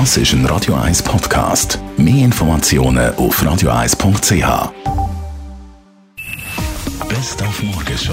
Das ist ein Radio 1 Podcast. Mehr Informationen auf radio1.ch. Best auf Morgenshow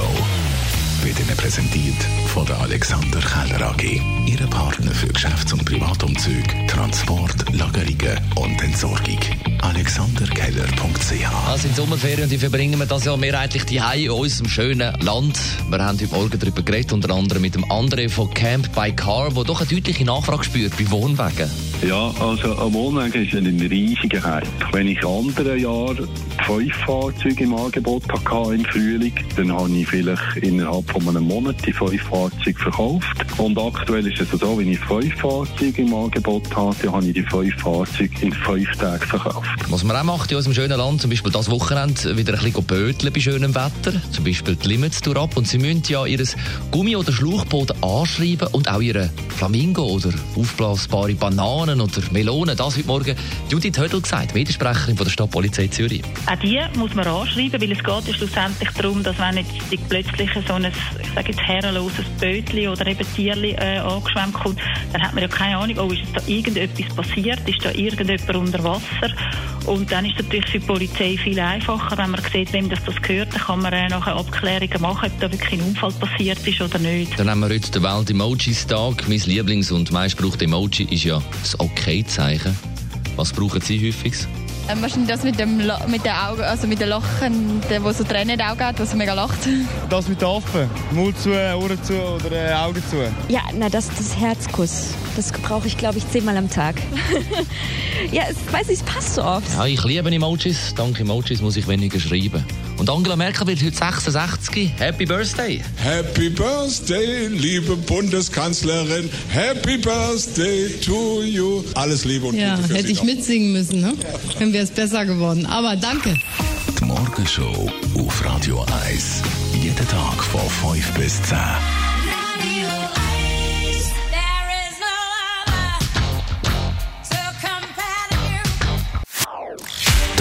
wird Ihnen präsentiert von der Alexander Keller AG. Ihre Partner für Geschäfts- und Privatumzug, Transport, Lagerungen und Entsorgung. AlexanderKeller.ch Also sind Sommerferien die verbringen wir das ja mehrheitlich die in unserem schönen Land. Wir haben heute Morgen darüber geredet, unter anderem mit dem André von Camp by Car, der doch eine deutliche Nachfrage spürt bei Wohnwagen. Ja, also ein Wohnwagen ist ein riesiger Hype. Wenn ich andere Jahre fünf Fahrzeuge im Angebot hatte im Frühling, dann habe ich vielleicht innerhalb von einem Monat die fünf Fahrzeuge verkauft. Und aktuell ist es so, wenn ich fünf Fahrzeuge im Angebot habe, dann habe ich die fünf Fahrzeuge in fünf Tagen verkauft. Was man auch macht in unserem schönen Land, zum Beispiel das Wochenende wieder ein bisschen böteln bei schönem Wetter, zum Beispiel die Limits ab und sie müssen ja ihr Gummi- oder Schlauchboot anschreiben und auch ihre Flamingo oder aufblasbare Bananen oder Melonen. Das heute Morgen Judith Hödel gesagt, Mediensprecherin von der Stadtpolizei Zürich. Auch die muss man anschreiben, weil es geht schlussendlich darum, dass wenn jetzt plötzlich so ein, ich sage jetzt, herrenloses Bötli oder eben Tierli äh, angeschwemmt kommt, dann hat man ja keine Ahnung, oh, ist da irgendetwas passiert, ist da irgendjemand unter Wasser und dann ist es natürlich für die Polizei viel einfacher, wenn man sieht, wem das, das gehört, dann kann man äh, nachher Abklärungen machen, ob da wirklich ein Unfall passiert ist oder nicht. Dann haben wir heute den Welt-Emojis-Tag. Mein Lieblings- und meistgebrauchte Emoji ist ja das Okay-Zeichen. Was brauchen Sie häufig? Ähm, wahrscheinlich das mit dem La mit den Augen, also mit den Lachen, der, wo so Tränen in die Augen hat, was mega lacht. Das mit den Affen. Mund zu, Ohren zu oder äh, Augen zu. Ja, na das das Herzkuss. Das brauche ich, glaube ich, zehnmal am Tag. ja, es, weiß ich, es passt so oft. Ja, ich liebe Emojis. Dank Emojis muss ich weniger schreiben. Und Angela Merkel wird heute 66. Happy Birthday! Happy Birthday, liebe Bundeskanzlerin. Happy Birthday to you. Alles Liebe und Ja, Gute für hätte Sie ich noch. mitsingen müssen, ne? Dann wäre es besser geworden. Aber danke. Die Morgenshow auf Radio 1. Jeden Tag von 5 bis 10.